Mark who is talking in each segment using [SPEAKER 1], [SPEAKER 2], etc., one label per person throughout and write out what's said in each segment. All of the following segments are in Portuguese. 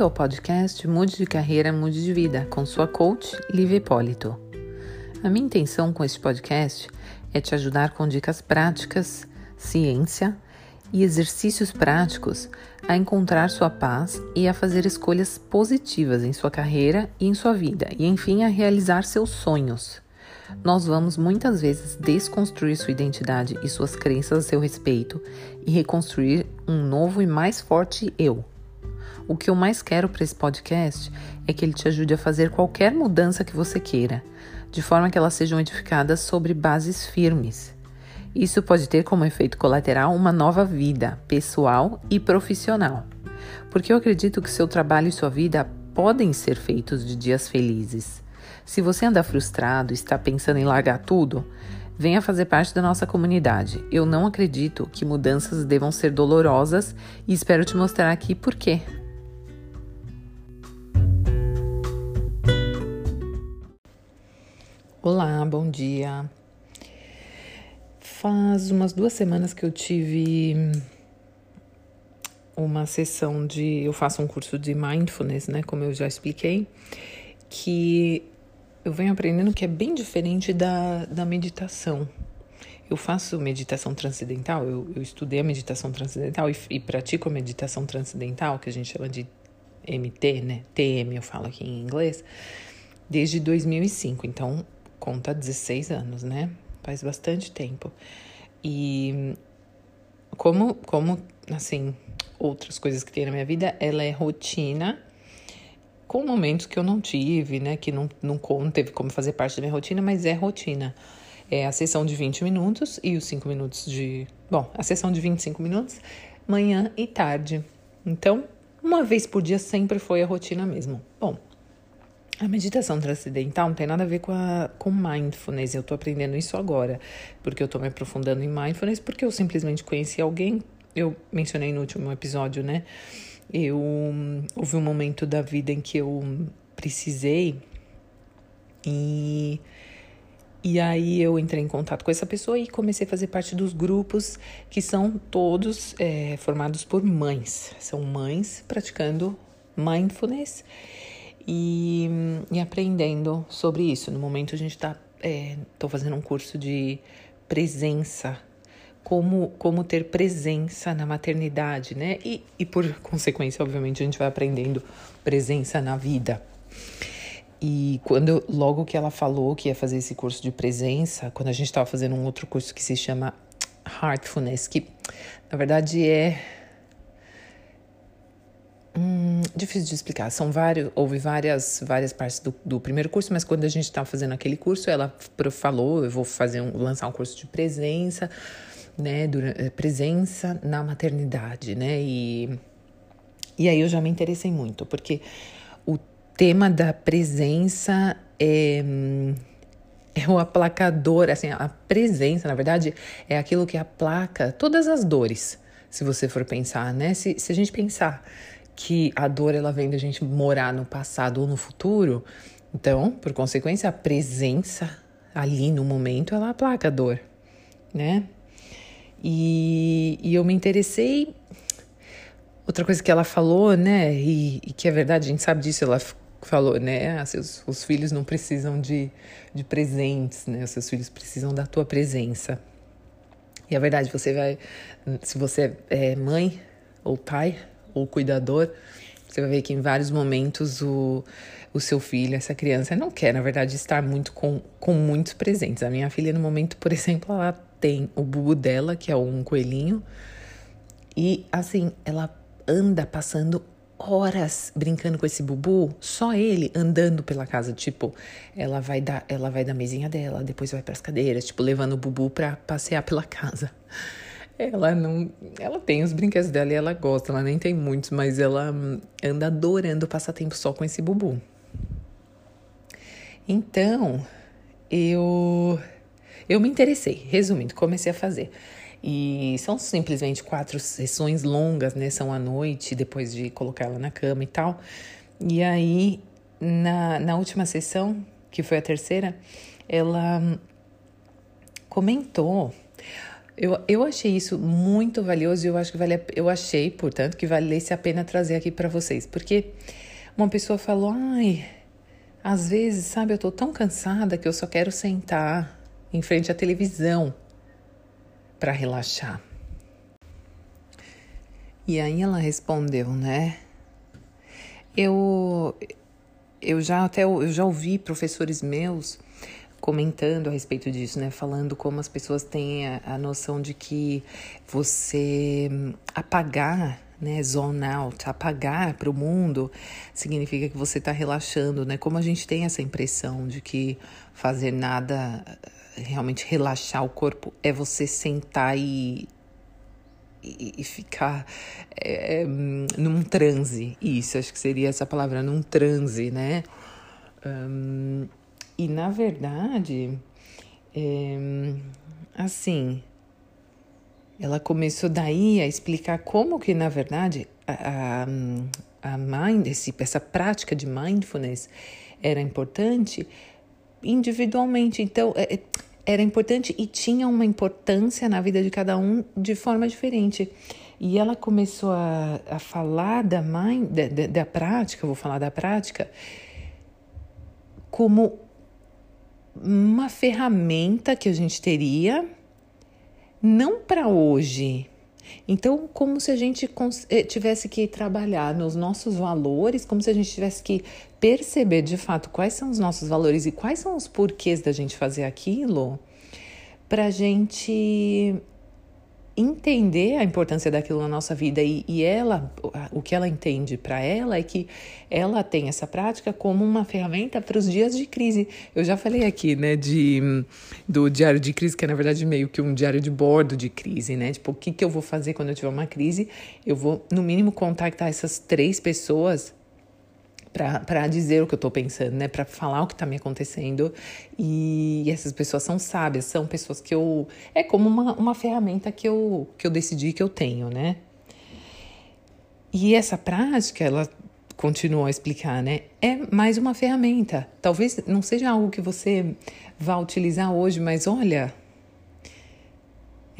[SPEAKER 1] Bem-vindo ao podcast Mude de Carreira, Mude de Vida, com sua coach, Liv Hipólito. A minha intenção com este podcast é te ajudar com dicas práticas, ciência e exercícios práticos a encontrar sua paz e a fazer escolhas positivas em sua carreira e em sua vida, e enfim a realizar seus sonhos. Nós vamos muitas vezes desconstruir sua identidade e suas crenças a seu respeito e reconstruir um novo e mais forte eu. O que eu mais quero para esse podcast é que ele te ajude a fazer qualquer mudança que você queira, de forma que elas sejam edificadas sobre bases firmes. Isso pode ter como efeito colateral uma nova vida, pessoal e profissional. Porque eu acredito que seu trabalho e sua vida podem ser feitos de dias felizes. Se você anda frustrado está pensando em largar tudo, venha fazer parte da nossa comunidade. Eu não acredito que mudanças devam ser dolorosas e espero te mostrar aqui por quê. Olá, bom dia. Faz umas duas semanas que eu tive uma sessão de. Eu faço um curso de mindfulness, né? Como eu já expliquei, que eu venho aprendendo que é bem diferente da, da meditação. Eu faço meditação transcendental, eu, eu estudei a meditação transcendental e, e pratico a meditação transcendental, que a gente chama de MT, né? TM, eu falo aqui em inglês, desde 2005. Então, conta 16 anos, né? Faz bastante tempo. E como, como assim, outras coisas que tem na minha vida, ela é rotina, com momentos que eu não tive, né? Que não, não, não teve como fazer parte da minha rotina, mas é rotina. É a sessão de 20 minutos e os 5 minutos de. Bom, a sessão de 25 minutos, manhã e tarde. Então, uma vez por dia sempre foi a rotina mesmo. Bom, a meditação transcendental não tem nada a ver com, a, com mindfulness. Eu tô aprendendo isso agora, porque eu tô me aprofundando em mindfulness, porque eu simplesmente conheci alguém. Eu mencionei no último episódio, né? Eu houve um momento da vida em que eu precisei e e aí eu entrei em contato com essa pessoa e comecei a fazer parte dos grupos que são todos é, formados por mães. São mães praticando mindfulness e, e aprendendo sobre isso. No momento a gente está, estou é, fazendo um curso de presença, como, como ter presença na maternidade, né? E, e por consequência, obviamente, a gente vai aprendendo presença na vida. E quando logo que ela falou que ia fazer esse curso de presença, quando a gente estava fazendo um outro curso que se chama Heartfulness, que na verdade é Hum, difícil de explicar. São vários, houve várias, várias partes do, do primeiro curso, mas quando a gente estava fazendo aquele curso, ela falou: eu vou fazer um, lançar um curso de presença, né, durante, eh, presença na maternidade, né? E e aí eu já me interessei muito, porque o tema da presença é é o aplacador, assim, a presença, na verdade, é aquilo que aplaca todas as dores, se você for pensar, né? Se, se a gente pensar que a dor ela vem da gente morar no passado ou no futuro. Então, por consequência, a presença ali no momento ela aplaca a dor, né? E, e eu me interessei. Outra coisa que ela falou, né? E, e que é verdade, a gente sabe disso, ela falou, né? Ah, seus, os filhos não precisam de, de presentes, né? Os seus filhos precisam da tua presença. E a é verdade, você vai. Se você é mãe ou pai, ou cuidador, você vai ver que em vários momentos o, o seu filho, essa criança, não quer, na verdade, estar muito com, com muitos presentes. A minha filha, no momento, por exemplo, ela tem o bubu dela, que é um coelhinho, e assim, ela anda passando horas brincando com esse bubu, só ele andando pela casa, tipo, ela vai dar, ela vai da mesinha dela, depois vai para as cadeiras, tipo, levando o bubu para passear pela casa. Ela não. Ela tem os brinquedos dela e ela gosta, ela nem tem muitos, mas ela anda adorando passar tempo só com esse bubu. Então, eu. Eu me interessei, resumindo, comecei a fazer. E são simplesmente quatro sessões longas, né? São à noite, depois de colocar ela na cama e tal. E aí, na, na última sessão, que foi a terceira, ela comentou Eu, eu achei isso muito valioso e eu acho que vale, eu achei, portanto, que valesse a pena trazer aqui para vocês, porque uma pessoa falou: "Ai, às vezes, sabe, eu tô tão cansada que eu só quero sentar em frente à televisão para relaxar". E aí ela respondeu, né? Eu eu já até eu já ouvi professores meus comentando a respeito disso, né? Falando como as pessoas têm a, a noção de que você hum, apagar, né? Zone out, apagar para o mundo significa que você está relaxando, né? Como a gente tem essa impressão de que fazer nada, realmente relaxar o corpo, é você sentar e e, ficar é, num transe. Isso, acho que seria essa palavra, num transe, né? Um, e na verdade, é, assim, ela começou daí a explicar como que na verdade a, a, mind, esse, essa prática de mindfulness era importante individualmente. Então, é, é, era importante e tinha uma importância na vida de cada um de forma diferente. E ela começou a, a falar da, mind, da, da, da prática, vou falar da prática, como uma ferramenta que a gente teria, não para hoje. Então, como se a gente eh, tivesse que trabalhar nos nossos valores, como se a gente tivesse que perceber de fato quais são os nossos valores e quais são os porquês da gente fazer aquilo, para a gente entender a importância daquilo na nossa vida e, e ela, o que ela entende para ela é que ela tem essa prática como uma ferramenta para os dias de crise. Eu já falei aqui, né, de, do diário de crise, que é na verdade meio que um diário de bordo de crise, né? Tipo, o que, que eu vou fazer quando eu tiver uma crise? Eu vou, no mínimo, contactar essas três pessoas para dizer o que eu estou pensando, né? Para falar o que está me acontecendo. E, essas pessoas são sábias, são pessoas que eu. É como uma, uma ferramenta que eu, que eu decidi que eu tenho, né? E essa prática, ela continuou a explicar, né? É mais uma ferramenta. Talvez não seja algo que você vá utilizar hoje, mas olha,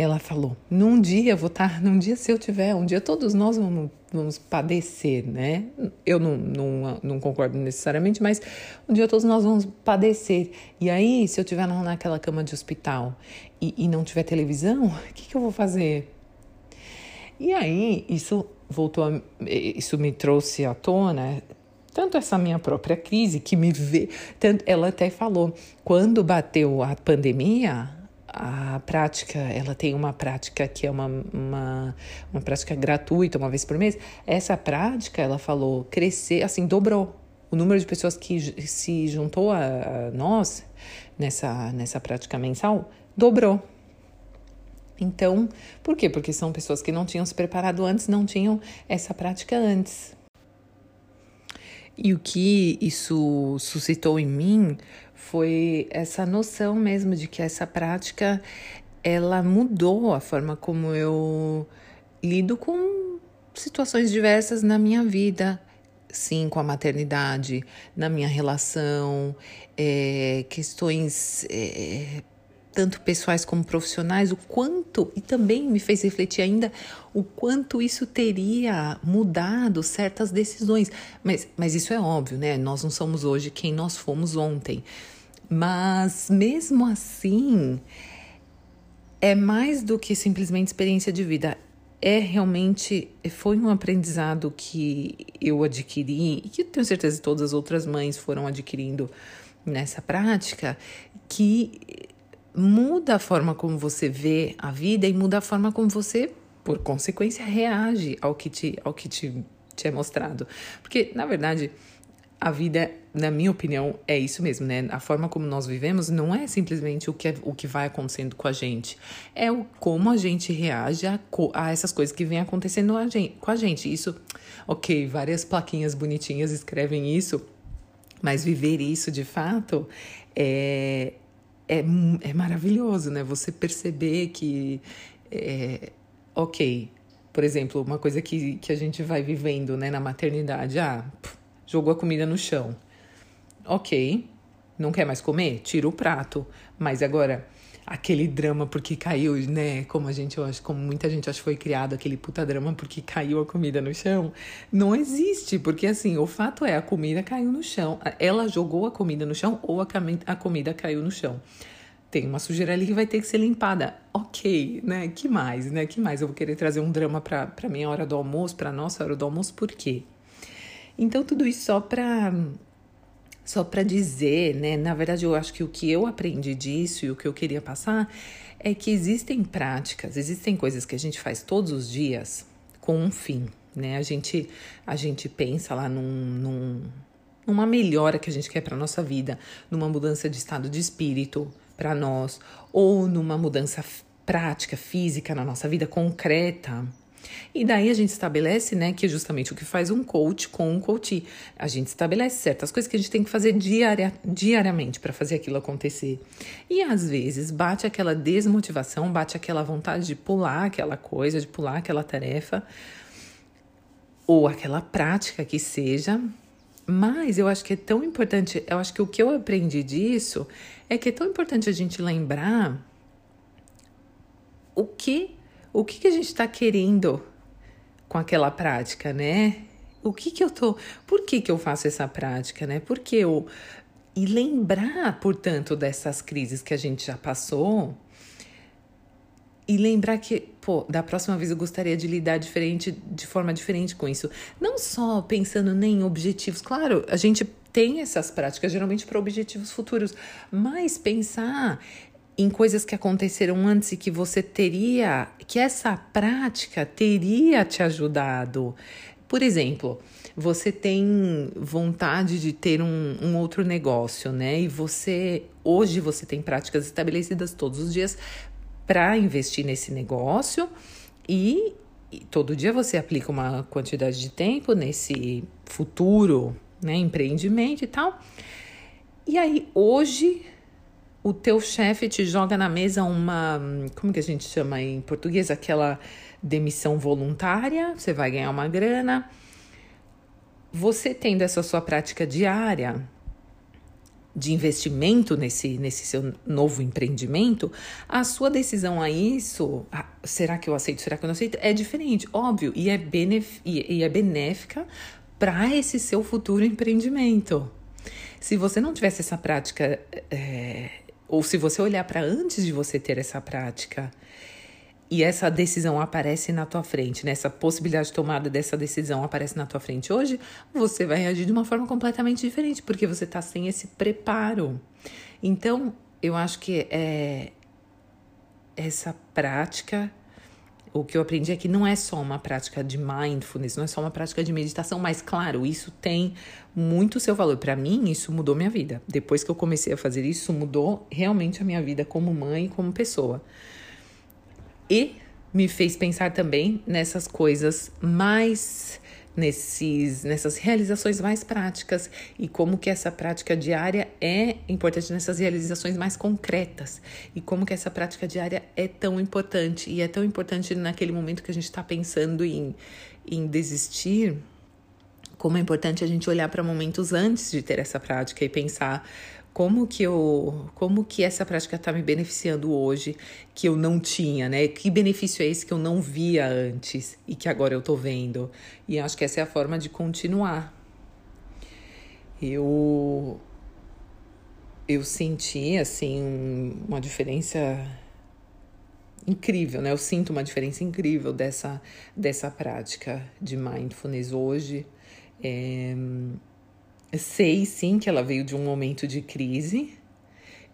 [SPEAKER 1] ela falou: num dia eu vou estar, num dia se eu tiver, um dia todos nós vamos, vamos padecer, né? Eu não, não, não concordo necessariamente, mas um dia todos nós vamos padecer. E aí, se eu estiver naquela cama de hospital e, e não tiver televisão, o que, que eu vou fazer? E aí, isso voltou, a, isso me trouxe à tona tanto essa minha própria crise que me vê, tanto, ela até falou, quando bateu a pandemia, a prática, ela tem uma prática que é uma, uma, uma prática gratuita, uma vez por mês. Essa prática, ela falou, crescer, assim, dobrou. O número de pessoas que se juntou a, nós nessa, nessa prática mensal dobrou. Então, por quê? Porque são pessoas que não tinham se preparado antes, não tinham essa prática antes. E o que isso suscitou em mim foi essa noção mesmo de que essa prática ela mudou a forma como eu lido com situações diversas na minha vida, sim, com a maternidade, na minha relação, é, questões é, tanto pessoais como profissionais, o quanto, e também me fez refletir ainda o quanto isso teria mudado certas decisões. Mas, mas isso é óbvio, né? Nós não somos hoje quem nós fomos ontem. Mas mesmo assim, é mais do que simplesmente experiência de vida. É realmente, foi um aprendizado que eu adquiri e que tenho certeza que todas as outras mães foram adquirindo nessa prática, que muda a forma como você vê a vida e muda a forma como você, por consequência, reage ao que te, ao que te, te é mostrado. Porque, na verdade, a vida, na minha opinião, é isso mesmo, né? A forma como nós vivemos não é simplesmente o que, é, o que vai acontecendo com a gente, é o como a gente reage a, a essas coisas que vêm acontecendo a gente, com a gente. Isso, ok, várias plaquinhas bonitinhas escrevem isso, mas viver isso de fato é, é, é maravilhoso, né? Você perceber que, é, ok, por exemplo, uma coisa que, que a gente vai vivendo né, na maternidade, ah. Pff, jogou a comida no chão. Ok, não quer mais comer? Tira o prato. Mas agora, aquele drama porque caiu, né? Como a gente, eu acho, como muita gente acha que foi criado aquele puta drama porque caiu a comida no chão. Não existe, porque assim, o fato é a comida caiu no chão. Ela jogou a comida no chão ou a, a comida caiu no chão. Tem uma sujeira ali que vai ter que ser limpada. Ok, né? Que mais, né? Que mais? Eu vou querer trazer um drama para para minha hora do almoço, para nossa hora do almoço, por quê? Então tudo isso só para só para dizer, né? Na verdade, eu acho que o que eu aprendi disso e o que eu queria passar é que existem práticas, existem coisas que a gente faz todos os dias com um fim, né? A gente, a gente pensa lá num, num numa melhora que a gente quer para nossa vida, numa mudança de estado de espírito para nós, ou numa mudança prática, física na nossa vida concreta, e daí a gente estabelece, né, que é justamente o que faz um coach com um coach. A gente estabelece certas coisas que a gente tem que fazer diaria, diariamente para fazer aquilo acontecer. E às vezes bate aquela desmotivação, bate aquela vontade de pular aquela coisa, de pular aquela tarefa, ou aquela prática que seja. Mas eu acho que é tão importante, eu acho que o que eu aprendi disso é que é tão importante a gente lembrar o que o que, que a gente está querendo com aquela prática, né? O que que eu tô, por que que eu faço essa prática, né? Porque eu e lembrar, portanto, dessas crises que a gente já passou e lembrar que, pô, da próxima vez eu gostaria de lidar diferente, de forma diferente com isso. Não só pensando nem em objetivos, claro, a gente tem essas práticas geralmente para objetivos futuros, mas pensar em coisas que aconteceram antes e que você teria, que essa prática teria te ajudado. Por exemplo, você tem vontade de ter um, um outro negócio, né? E você, hoje, você tem práticas estabelecidas todos os dias para investir nesse negócio e, e todo dia você aplica uma quantidade de tempo nesse futuro, né, empreendimento e tal. E aí hoje o teu chefe te joga na mesa uma, como que a gente chama em português, aquela demissão voluntária, você vai ganhar uma grana. Você tendo essa sua prática diária de investimento nesse, nesse seu novo empreendimento, a sua decisão a isso, ah, será que eu aceito, será que eu não aceito, é diferente, óbvio, e é, benef, e, e é benéfica para esse seu futuro empreendimento. Se você não tivesse essa prática é, ou se você olhar para antes de você ter essa prática e essa decisão aparece na tua frente, nessa né? possibilidade de tomada dessa decisão aparece na tua frente hoje, você vai reagir de uma forma completamente diferente, porque você está sem esse preparo. Então, eu acho que é essa prática o que eu aprendi é que não é só uma prática de mindfulness, não é só uma prática de meditação, mas claro, isso tem muito seu valor. Para mim, isso mudou minha vida. Depois que eu comecei a fazer isso, mudou realmente a minha vida como mãe como pessoa. E me fez pensar também nessas coisas mais nesses, nessas realizações mais práticas e como que essa prática diária é importante nessas realizações mais concretas e como que essa prática diária é tão importante e é tão importante naquele momento que a gente está pensando em, em desistir como é importante a gente olhar para momentos antes de ter essa prática e pensar como que eu, como que essa prática está me beneficiando hoje que eu não tinha, né? Que benefício é esse que eu não via antes e que agora eu tô vendo? E acho que essa é a forma de continuar. Eu eu senti assim uma diferença incrível, né? Eu sinto uma diferença incrível dessa dessa prática de mindfulness hoje. É, sei sim que ela veio de um momento de crise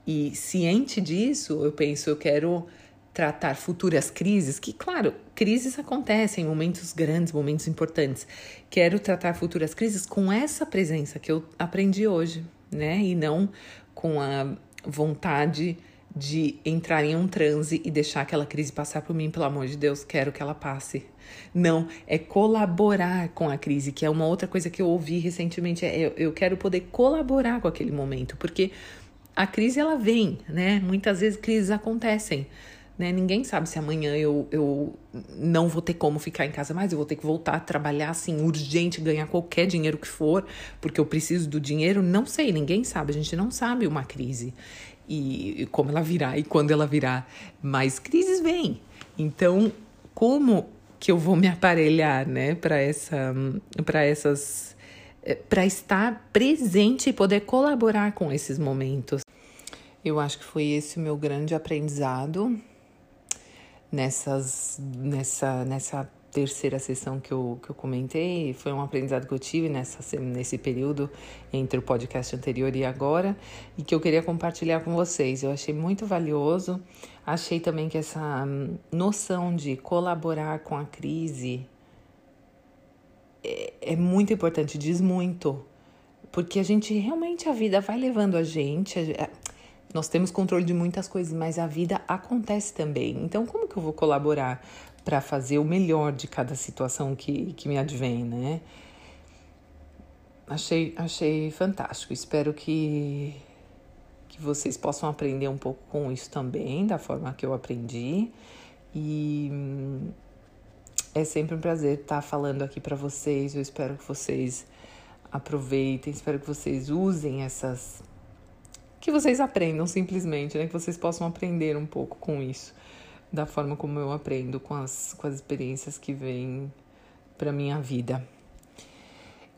[SPEAKER 1] e ciente disso, eu penso, eu quero tratar futuras crises, que claro, crises acontecem, momentos grandes, momentos importantes. Quero tratar futuras crises com essa presença que eu aprendi hoje, né? E não com a vontade de entrar em um transe e deixar aquela crise passar por mim, pelo amor de Deus, quero que ela passe. Não, é colaborar com a crise, que é uma outra coisa que eu ouvi recentemente. É, eu, eu quero poder colaborar com aquele momento, porque a crise ela vem, né? Muitas vezes crises acontecem. Né? Ninguém sabe se amanhã eu, eu não vou ter como ficar em casa mais, eu vou ter que voltar a trabalhar assim, urgente, ganhar qualquer dinheiro que for, porque eu preciso do dinheiro. Não sei, ninguém sabe, a gente não sabe uma crise. e, e como ela virá e quando ela virá. Mas crises vêm. Então, como que eu vou me aparelhar, né, para essa, para essas, eh, para estar presente e poder colaborar com esses momentos. Eu acho que foi esse o meu grande aprendizado nessas, nessa, nessa terceira sessão que eu, que eu comentei, foi um aprendizado que eu tive nessa, nesse período entre o podcast anterior e agora, e que eu queria compartilhar com vocês. Eu achei muito valioso, achei também que essa hum, noção de colaborar com a crise é, é muito importante, diz muito, porque a gente realmente, a vida vai levando a gente. A, nós temos controle de muitas coisas, mas a vida acontece também. Então, como que eu vou colaborar para fazer o melhor de cada situação que, que me advém, né? Achei, achei fantástico. Espero que, que vocês possam aprender um pouco com isso também, da forma que eu aprendi. E é sempre um prazer estar falando aqui para vocês. Eu espero que vocês aproveitem, espero que vocês usem essas. Que vocês aprendam simplesmente, né? Que vocês possam aprender um pouco com isso da forma como eu aprendo com as, com as experiências que vêm para minha vida.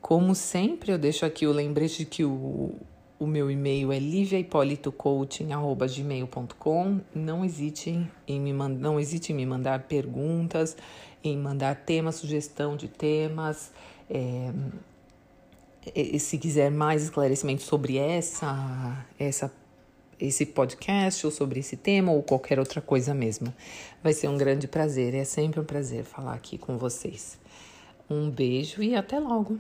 [SPEAKER 1] Como sempre, eu deixo aqui o lembrete de que o, o meu e-mail é liviahipolitocoaching.gmail.com. Não hesite em me não hesite em me mandar perguntas, em mandar temas, sugestão de temas. É, se quiser mais esclarecimento sobre essa, essa esse podcast ou sobre esse tema ou qualquer outra coisa mesmo. Vai ser um grande prazer, é sempre um prazer falar aqui com vocês. Um beijo e até logo!